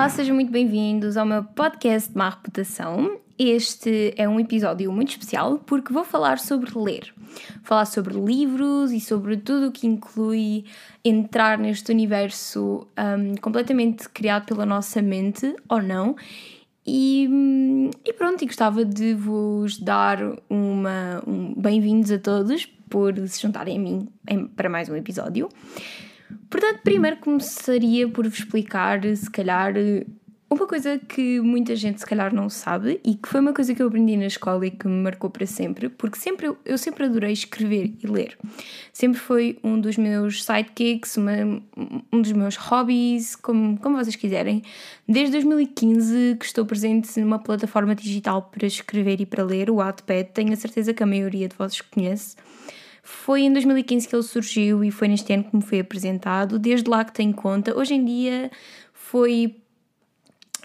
Olá, sejam muito bem-vindos ao meu podcast de má reputação. Este é um episódio muito especial porque vou falar sobre ler. Falar sobre livros e sobre tudo o que inclui entrar neste universo um, completamente criado pela nossa mente ou não. E, hum, e pronto, e gostava de vos dar uma um, bem-vindos a todos por se juntarem a mim em, para mais um episódio. Portanto, primeiro começaria por vos explicar, se calhar, uma coisa que muita gente se calhar não sabe e que foi uma coisa que eu aprendi na escola e que me marcou para sempre, porque sempre eu, eu sempre adorei escrever e ler. Sempre foi um dos meus sidekicks, uma, um dos meus hobbies, como, como vocês quiserem. Desde 2015 que estou presente numa plataforma digital para escrever e para ler, o Wattpad. Tenho a certeza que a maioria de vocês conhece. Foi em 2015 que ele surgiu e foi neste ano que me foi apresentado. Desde lá que tenho conta. Hoje em dia foi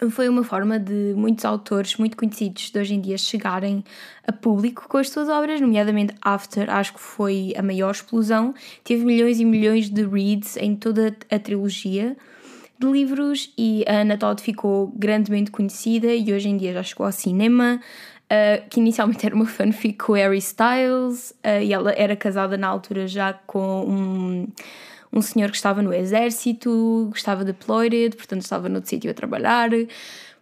foi uma forma de muitos autores muito conhecidos de hoje em dia chegarem a público com as suas obras, nomeadamente After, acho que foi a maior explosão. Teve milhões e milhões de reads em toda a trilogia de livros e a Anna Todd ficou grandemente conhecida e hoje em dia já chegou ao cinema. Uh, que inicialmente era uma fanfic com Harry Styles uh, e ela era casada na altura já com um, um senhor que estava no exército, estava deployed, portanto estava no sítio a trabalhar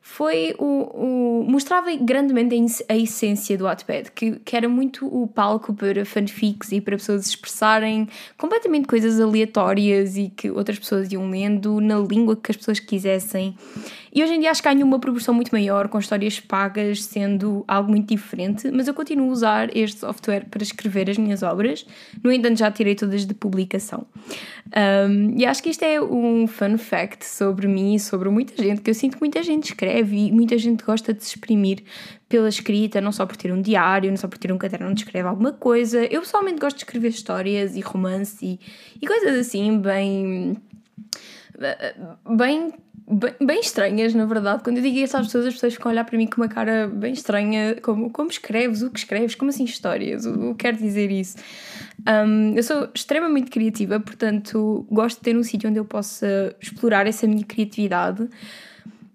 foi o, o, mostrava grandemente a, essência do Wattpad, que, que era muito o palco para fanfics e para pessoas expressarem completamente coisas aleatórias e que outras pessoas iam lendo na língua que as pessoas quisessem. E hoje em dia acho que ganha uma proporção muito maior, com histórias pagas sendo algo muito diferente, mas eu continuo a usar este software para escrever as minhas obras, no entanto já tirei todas de publicação. Um, e acho que isto é um fun fact sobre mim e sobre muita gente, que eu sinto que muita gente escreve e muita gente gosta de se exprimir pela escrita, não só por ter um diário, não só por ter um caderno onde escreve alguma coisa. Eu pessoalmente gosto de escrever histórias e romance e, e coisas assim, bem. bem bem, bem, estranhas, na verdade. Quando eu digo isso às pessoas, as pessoas ficam a olhar para mim com uma cara bem estranha, como, como escreves, o que escreves, como assim histórias, o que quer dizer isso. Um, eu sou extremamente criativa, portanto gosto de ter um sítio onde eu possa explorar essa minha criatividade.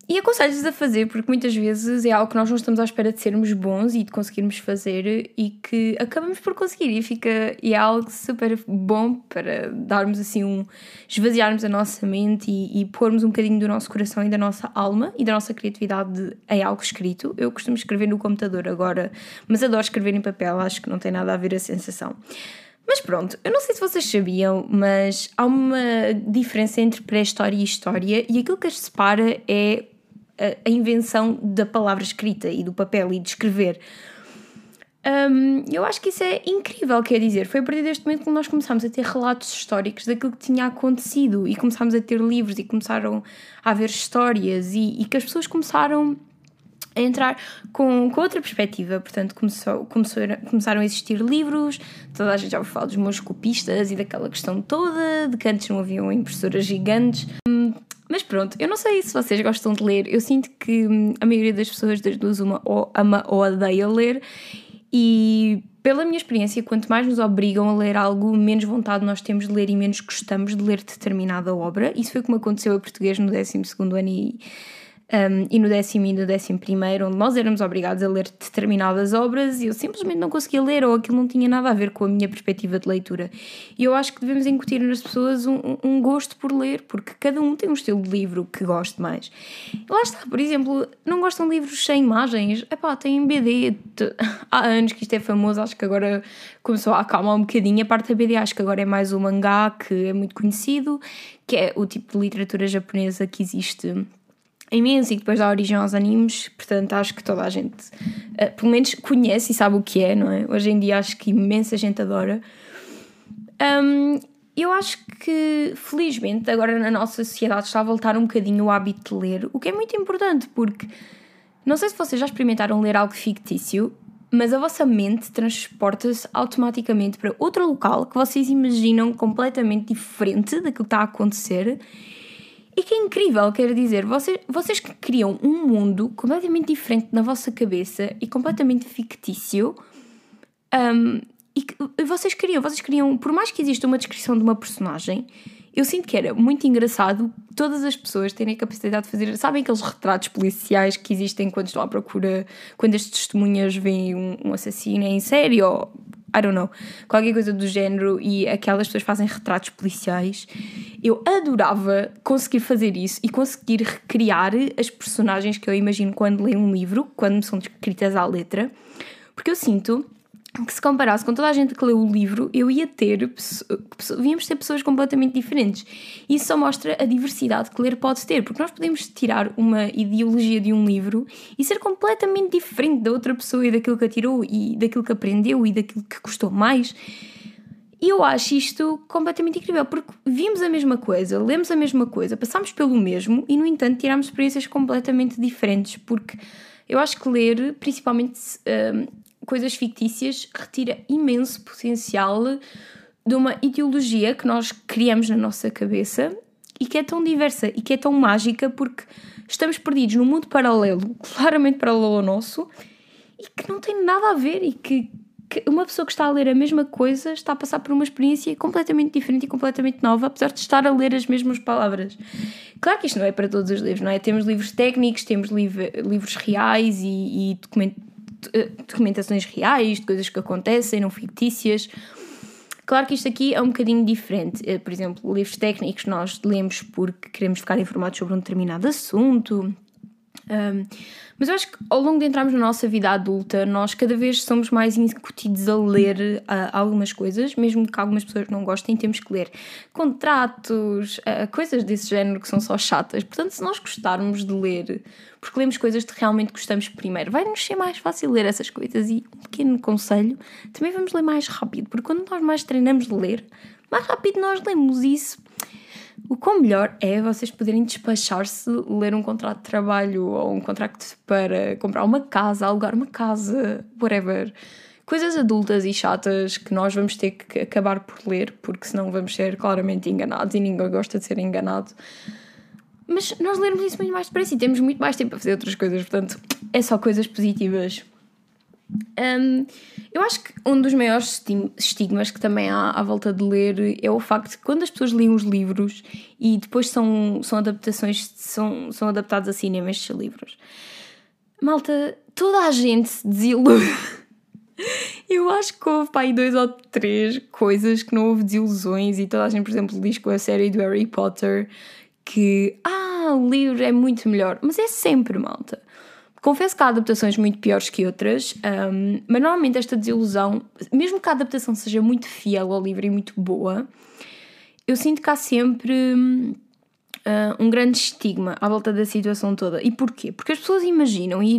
E aconselho-vos a fazer, porque muitas vezes é algo que nós não estamos à espera de sermos bons e de conseguirmos fazer e que acabamos por conseguir e fica e é algo super bom para darmos assim um esvaziarmos a nossa mente e, e pormos um bocadinho do nosso coração e da nossa alma e da nossa criatividade em algo escrito. Eu costumo escrever no computador agora, mas adoro escrever em papel, acho que não tem nada a ver a sensação. Mas pronto, eu não sei se vocês sabiam, mas há uma diferença entre pré-história e história, e aquilo que as separa é a, invenção da palavra escrita e do papel e de escrever. Um, eu acho que isso é incrível, quer dizer, foi a partir deste momento que nós começámos a ter relatos históricos daquilo que tinha acontecido e começámos a ter livros e começaram a haver histórias e, e que as pessoas começaram a entrar com, com outra perspectiva. Portanto, começou, começou, começaram a existir livros, toda a gente já ouviu falar dos meus copistas e daquela questão toda, de que antes não haviam impressoras gigantes. Mas pronto, eu não sei se vocês gostam de ler. Eu sinto que hum, a maioria das pessoas das duas uma ou ama ou odeia ler. E pela minha experiência, quanto mais nos obrigam a ler algo, menos vontade nós temos de ler e menos gostamos de ler determinada obra. Isso foi como aconteceu a português no 12 ano e um, e no décimo e no décimo primeiro, onde nós éramos obrigados a ler determinadas obras e eu simplesmente não conseguia ler ou aquilo não tinha nada a ver com a minha perspectiva de leitura. E eu acho que devemos incutir nas pessoas um, um gosto por ler, porque cada um tem um estilo de livro que goste mais. Lá está, por exemplo, não gostam de livros sem imagens? Epá, tem BD. Há anos que isto é famoso, acho que agora começou a acalmar um bocadinho. A parte da BD acho que agora é mais o mangá, que é muito conhecido, que é o tipo de literatura japonesa que existe imenso e depois dá origem aos animes, portanto acho que toda a gente, uh, pelo menos conhece e sabe o que é, não é? Hoje em dia acho que imensa gente adora. Um, eu acho que, felizmente, agora na nossa sociedade está a voltar um bocadinho o hábito de ler, o que é muito importante, porque não sei se vocês já experimentaram ler algo fictício, mas a vossa mente transporta-se automaticamente para outro local que vocês imaginam completamente diferente daquilo que está a acontecer e que é incrível, quero dizer, vocês, vocês que criam um mundo completamente diferente na vossa cabeça e completamente fictício, um, e que vocês criam, vocês criam, por mais que exista uma descrição de uma personagem, eu sinto que era muito engraçado todas as pessoas terem a capacidade de fazer. Sabem aqueles retratos policiais que existem quando estão à procura, quando as testemunhas veem um, um assassino em série ou. I don't know, qualquer coisa do género e aquelas pessoas fazem retratos policiais. Eu adorava conseguir fazer isso e conseguir recriar as personagens que eu imagino quando leio um livro, quando me são descritas à letra, porque eu sinto que se comparasse com toda a gente que leu o livro, eu ia ter, víamos ter pessoas completamente diferentes. Isso só mostra a diversidade que ler pode ter, porque nós podemos tirar uma ideologia de um livro e ser completamente diferente da outra pessoa e daquilo que a tirou e daquilo que aprendeu e daquilo que gostou mais. E eu acho isto completamente incrível, porque vimos a mesma coisa, lemos a mesma coisa, passámos pelo mesmo e, no entanto, tirámos experiências completamente diferentes, porque eu acho que ler, principalmente hum, coisas fictícias retira imenso potencial de uma ideologia que nós criamos na nossa cabeça e que é tão diversa e que é tão mágica porque estamos perdidos num mundo paralelo, claramente paralelo ao nosso, e que não tem nada a ver e que, que, uma pessoa que está a ler a mesma coisa está a passar por uma experiência completamente diferente e completamente nova, apesar de estar a ler as mesmas palavras. Claro que isto não é para todos os livros, não é? Temos livros técnicos, temos livros reais e, e documentações reais, de coisas que acontecem, não fictícias. Claro que isto aqui é um bocadinho diferente. Eh, por exemplo, livros técnicos nós lemos porque queremos ficar informados sobre um determinado assunto. Um, mas eu acho que ao longo de entrarmos na nossa vida adulta, nós cada vez somos mais incutidos a ler uh, algumas coisas, mesmo que algumas pessoas não gostem, temos que ler contratos, uh, coisas desse género que são só chatas. Portanto, se nós gostarmos de ler, porque lemos coisas que realmente gostamos primeiro, vai-nos ser mais fácil ler essas coisas. E um pequeno conselho, também vamos ler mais rápido, porque quando nós mais treinamos de ler, mais rápido nós lemos isso o quão melhor é vocês poderem despachar-se, ler um contrato de trabalho ou um contrato para comprar uma casa, alugar uma casa, whatever. Coisas adultas e chatas que nós vamos ter que acabar por ler, porque senão vamos ser claramente enganados e ninguém gosta de ser enganado. Mas nós lermos isso muito mais depressa e temos muito mais tempo para fazer outras coisas, portanto, é só coisas positivas. Um, eu acho que um dos maiores estigmas que também há à volta de ler é o facto de quando as pessoas leem os livros e depois são, são adaptações, são, são adaptados a cinema estes livros, malta, toda a gente se desilude. Eu acho que houve para aí dois ou três coisas que não houve desilusões, e toda a gente, por exemplo, diz com a série do Harry Potter que ah, o livro é muito melhor, mas é sempre malta. Confesso que há adaptações muito piores que outras, um, mas normalmente esta desilusão, mesmo que a adaptação seja muito fiel ao livro e muito boa, eu sinto que há sempre uh, um grande estigma à volta da situação toda. E porquê? Porque as pessoas imaginam e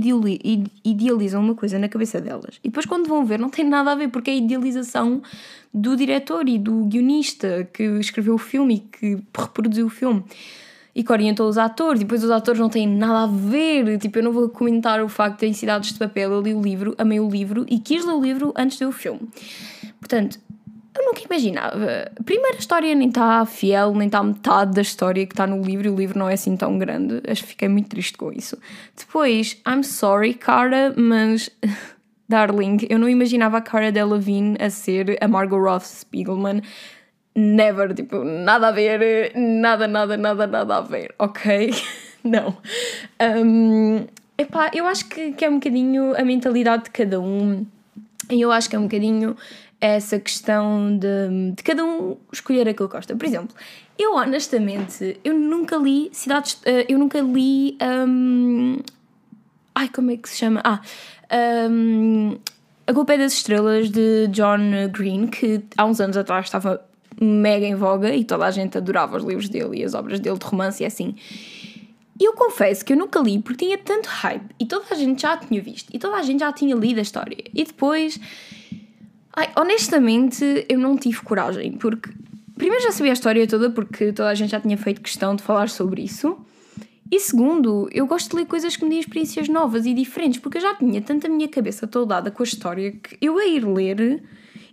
idealizam uma coisa na cabeça delas e depois, quando vão ver, não tem nada a ver, porque é a idealização do diretor e do guionista que escreveu o filme e que reproduziu o filme e que orientou os atores, e depois os atores não têm nada a ver. Tipo, eu não vou comentar o facto de em Cidades de Papel eu li o livro, amei o livro e quis ler o livro antes de ver o filme. Portanto, eu nunca imaginava. Primeiro, a história nem está fiel, nem está metade da história que está no livro, e o livro não é assim tão grande. Acho que fiquei muito triste com isso. Depois, I'm sorry, cara, mas. Darling, eu não imaginava a Cara Delevingne a ser a Margot Roth Spiegelman never, tipo, nada a ver, nada, nada, nada, nada a ver, ok? Não. Um, epá, eu acho que, que é um bocadinho a mentalidade de cada um, e eu acho que é um bocadinho essa questão de, de cada um escolher aquilo que gosta. Por exemplo, eu honestamente, eu nunca li Cidades, uh, eu nunca li. Um, ai, como é que se chama? Ah, um, A Culpa é das Estrelas de John Green, que há uns anos atrás estava mega em voga e toda a gente adorava os livros dele e as obras dele de romance e assim. E eu confesso que eu nunca li porque tinha tanto hype e toda a gente já tinha visto e toda a gente já tinha lido a história. E depois, ai, honestamente, eu não tive coragem porque, primeiro, já sabia a história toda porque toda a gente já tinha feito questão de falar sobre isso. E segundo, eu gosto de ler coisas que me dêem experiências novas e diferentes porque eu já tinha tanto a minha cabeça toldada com a história que eu a ir ler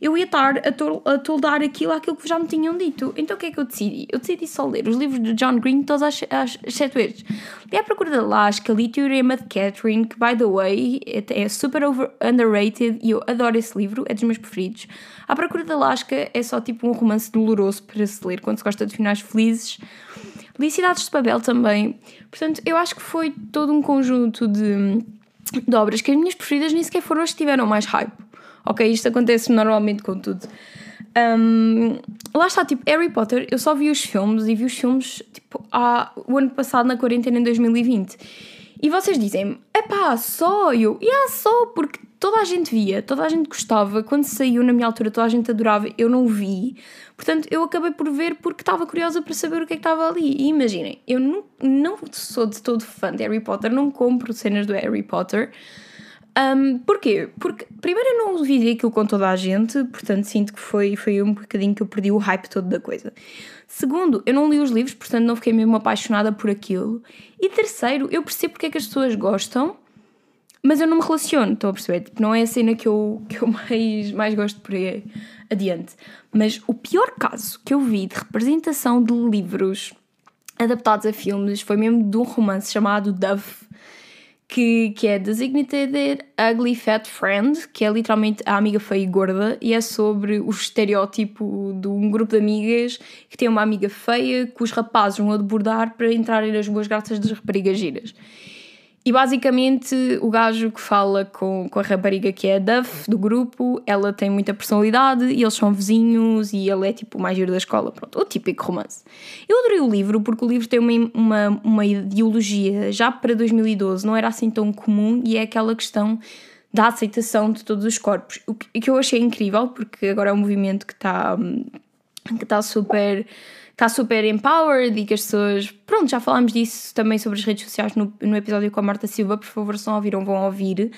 eu ia estar a, tol a toldar aquilo àquilo que já me tinham dito. Então o que é que eu decidi? Eu decidi só ler os livros de John Green todas as, as sete vezes. Li A Procura da Lasca, li Teorema de Catherine, que, by the way, é, é super over, underrated e eu adoro esse livro, é dos meus preferidos. A Procura da Lasca é só tipo um romance doloroso para se ler quando se gosta de finais felizes. Li Cidades de Papel também. Portanto, eu acho que foi todo um conjunto de, de obras que as minhas preferidas nem sequer foram as que tiveram mais hype. Ok, isto acontece normalmente com tudo. Um, lá está, tipo, Harry Potter, eu só vi os filmes e vi os filmes tipo, há, o ano passado, na quarentena, em 2020. E vocês dizem-me, epá, só eu? E yeah, só, porque toda a gente via, toda a gente gostava, quando saiu na minha altura toda a gente adorava, eu não vi. Portanto, eu acabei por ver porque estava curiosa para saber o que é que estava ali. E imaginem, eu não, não sou de todo fã de Harry Potter, não compro cenas do Harry Potter. Um, porquê? Porque, primeiro, eu não vivi aquilo com toda a gente, portanto, sinto que foi, foi um bocadinho que eu perdi o hype todo da coisa. Segundo, eu não li os livros, portanto, não fiquei mesmo apaixonada por aquilo. E terceiro, eu percebo porque é que as pessoas gostam, mas eu não me relaciono, estão a perceber? Tipo, não é a cena que eu, que eu mais, mais gosto por aí adiante. Mas o pior caso que eu vi de representação de livros adaptados a filmes foi mesmo de um romance chamado Dove que, que é Designated Ugly Fat Friend, que é literalmente a amiga feia e gorda, e é sobre o estereótipo de um grupo de amigas que tem uma amiga feia que os rapazes vão a debordar para entrarem nas boas graças das raparigas giras. E basicamente o gajo que fala com, com a rapariga que é a Duff do grupo, ela tem muita personalidade e eles são vizinhos e ele é tipo o mais giro da escola. Pronto, o típico romance. Eu adorei o livro porque o livro tem uma, uma, uma ideologia já para 2012, não era assim tão comum e é aquela questão da aceitação de todos os corpos. O que, que eu achei incrível porque agora é um movimento que está que está super está super empowered e que as pessoas. Pronto, já falámos disso também sobre as redes sociais no, no episódio com a Marta Silva, por favor, se não ouviram, vão ouvir.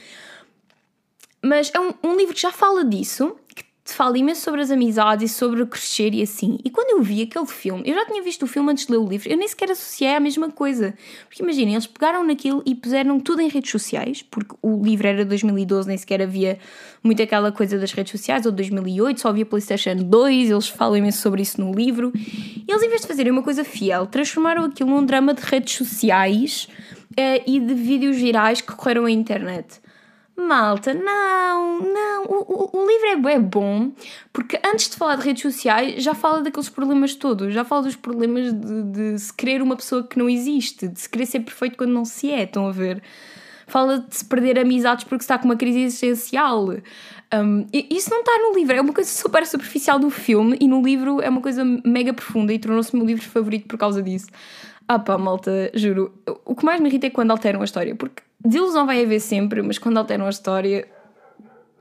Mas é um, um livro que já fala disso, que fala imenso sobre as amizades e sobre crescer e assim. E quando eu vi aquele filme, eu já tinha visto o filme antes de ler o livro, eu nem sequer associei à mesma coisa. Porque imaginem, eles pegaram naquilo e puseram tudo em redes sociais, porque o livro era 2012, nem sequer havia muito aquela coisa das redes sociais, ou 2008, só havia PlayStation 2, eles falam imenso sobre isso no livro. E eles, em vez de fazerem uma coisa fiel, transformaram aquilo num drama de redes sociais uh, e de vídeos virais que correram à internet. Malta, não, não. O, o, o livro é, é bom porque antes de falar de redes sociais já fala daqueles problemas todos. Já fala dos problemas de, de se querer uma pessoa que não existe, de se querer ser perfeito quando não se é. Estão a ver? Fala de se perder amizades porque está com uma crise existencial. Um, isso não está no livro, é uma coisa super superficial do filme e no livro é uma coisa mega profunda e tornou-se meu livro favorito por causa disso. Ah pá, malta, juro. O que mais me irrita é quando alteram a história, porque desilusão vai haver sempre, mas quando alteram a história,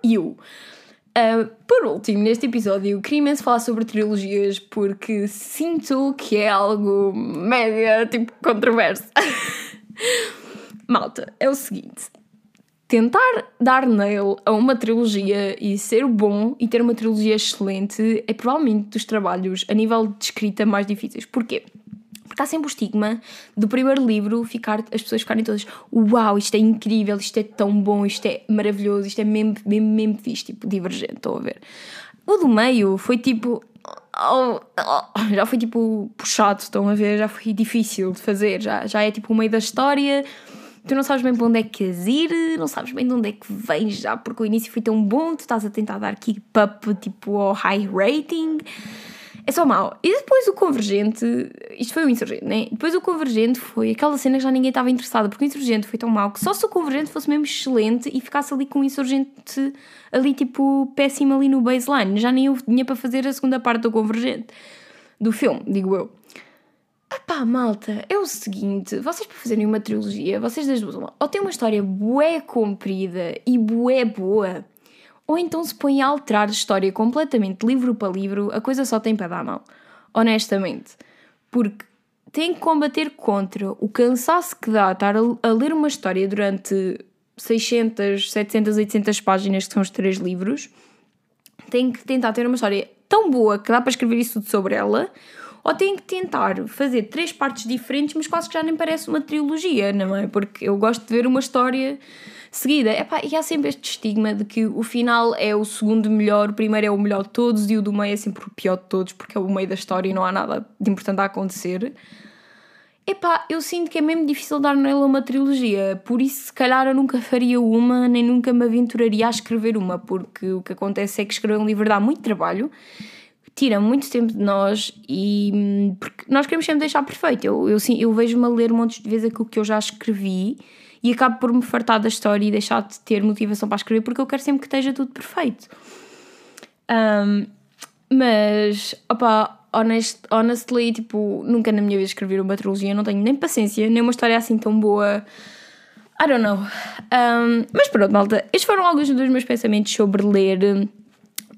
eu. Uh, por último, neste episódio, queria imenso falar sobre trilogias porque sinto que é algo mega tipo controverso. Malta, é o seguinte: tentar dar nail a uma trilogia e ser bom e ter uma trilogia excelente é provavelmente dos trabalhos a nível de escrita mais difíceis. Porquê? Há sempre o estigma do primeiro livro ficar, as pessoas ficarem todas uau, isto é incrível, isto é tão bom, isto é maravilhoso, isto é mesmo, mesmo, mesmo fixe, tipo, divergente, estão a ver? O do meio foi tipo. Oh, oh, já foi tipo puxado, estão a ver? Já foi difícil de fazer, já, já é tipo o meio da história. Tu não sabes bem para onde é que queres ir, não sabes bem de onde é que vens já, porque o início foi tão bom, tu estás a tentar dar keep up tipo ao high rating é só mau. E depois o Convergente, isto foi o Insurgente, né? Depois o Convergente foi aquela cena que já ninguém estava interessado, porque o Insurgente foi tão mau que só se o Convergente fosse mesmo excelente e ficasse ali com o Insurgente ali tipo péssimo ali no baseline, já nem eu tinha para fazer a segunda parte do Convergente, do filme, digo eu. Ah pá, malta, é o seguinte, vocês para fazerem uma trilogia, vocês das duas, ou tem uma história bué comprida e bué boa, ou então se põe a alterar a história completamente livro para livro, a coisa só tem para dar mal. Honestamente. Porque tem que combater contra o cansaço que dá estar a, ler uma história durante 600, 700, 800 páginas, que são os três livros. Tem que tentar ter uma história tão boa que dá para escrever isso tudo sobre ela, ou tem que tentar fazer três partes diferentes, mas quase que já nem parece uma trilogia, não é? Porque eu gosto de ver uma história seguida. Epá, e há sempre este estigma de que o final é o segundo melhor, o primeiro é o melhor de todos e o do meio é sempre o pior de todos, porque é o meio da história e não há nada de importante a acontecer. Epá, eu sinto que é mesmo difícil dar nela uma trilogia, por isso se calhar eu nunca faria uma, nem nunca me aventuraria a escrever uma, porque o que acontece é que escrever um livro dá muito trabalho, tira muito tempo de nós e hum, porque nós queremos sempre deixar perfeito. Eu, eu, eu vejo-me a ler montes de vezes aquilo que eu já escrevi e acabo por me fartar da história e deixar de ter motivação para escrever porque eu quero sempre que esteja tudo perfeito. Um, mas, opá, honest, honestly, tipo, nunca na minha vida escrevi uma trilogia, não tenho nem paciência, nem uma história assim tão boa. I don't know. Um, mas pronto, malta, estes foram alguns dos meus pensamentos sobre ler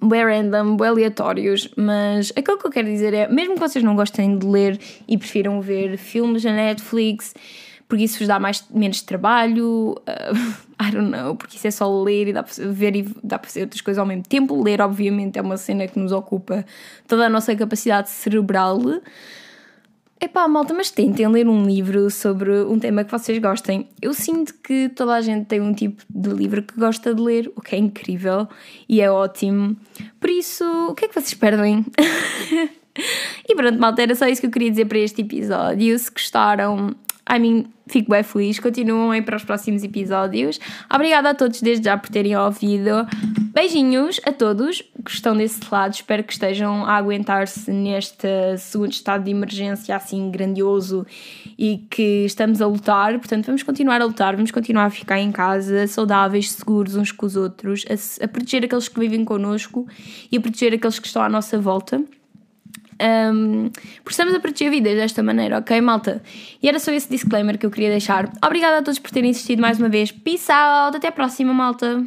bem random, bem aleatórios, mas aquilo que eu quero dizer é, mesmo que vocês não gostem de ler e prefiram ver filmes na Netflix, porque isso vos dá mais, menos trabalho, uh, I don't know, porque isso é só ler e dá para ver e dá para fazer outras coisas ao mesmo tempo. Ler, obviamente, é uma cena que nos ocupa toda a nossa capacidade cerebral. Epá, malta, mas tentem ler um livro sobre um tema que vocês gostem. Eu sinto que toda a gente tem um tipo de livro que gosta de ler, o que é incrível e é ótimo. Por isso, o que é que vocês perdem? e pronto, malta, era só isso que eu queria dizer para este episódio. Se gostaram, I mean, fico bem feliz. Continuam aí para os próximos episódios. Obrigada a todos desde já por terem ouvido. Beijinhos a todos que estão desse lado. Espero que estejam a aguentar-se neste segundo estado de emergência assim grandioso e que estamos a lutar. Portanto, vamos continuar a lutar, vamos continuar a ficar em casa, saudáveis, seguros uns com os outros, a, a proteger aqueles que vivem connosco e a proteger aqueles que estão à nossa volta. Um, porque estamos a proteger vidas desta maneira, ok, malta? E era só esse disclaimer que eu queria deixar. Obrigada a todos por terem assistido mais uma vez. Peace out, até a próxima, malta!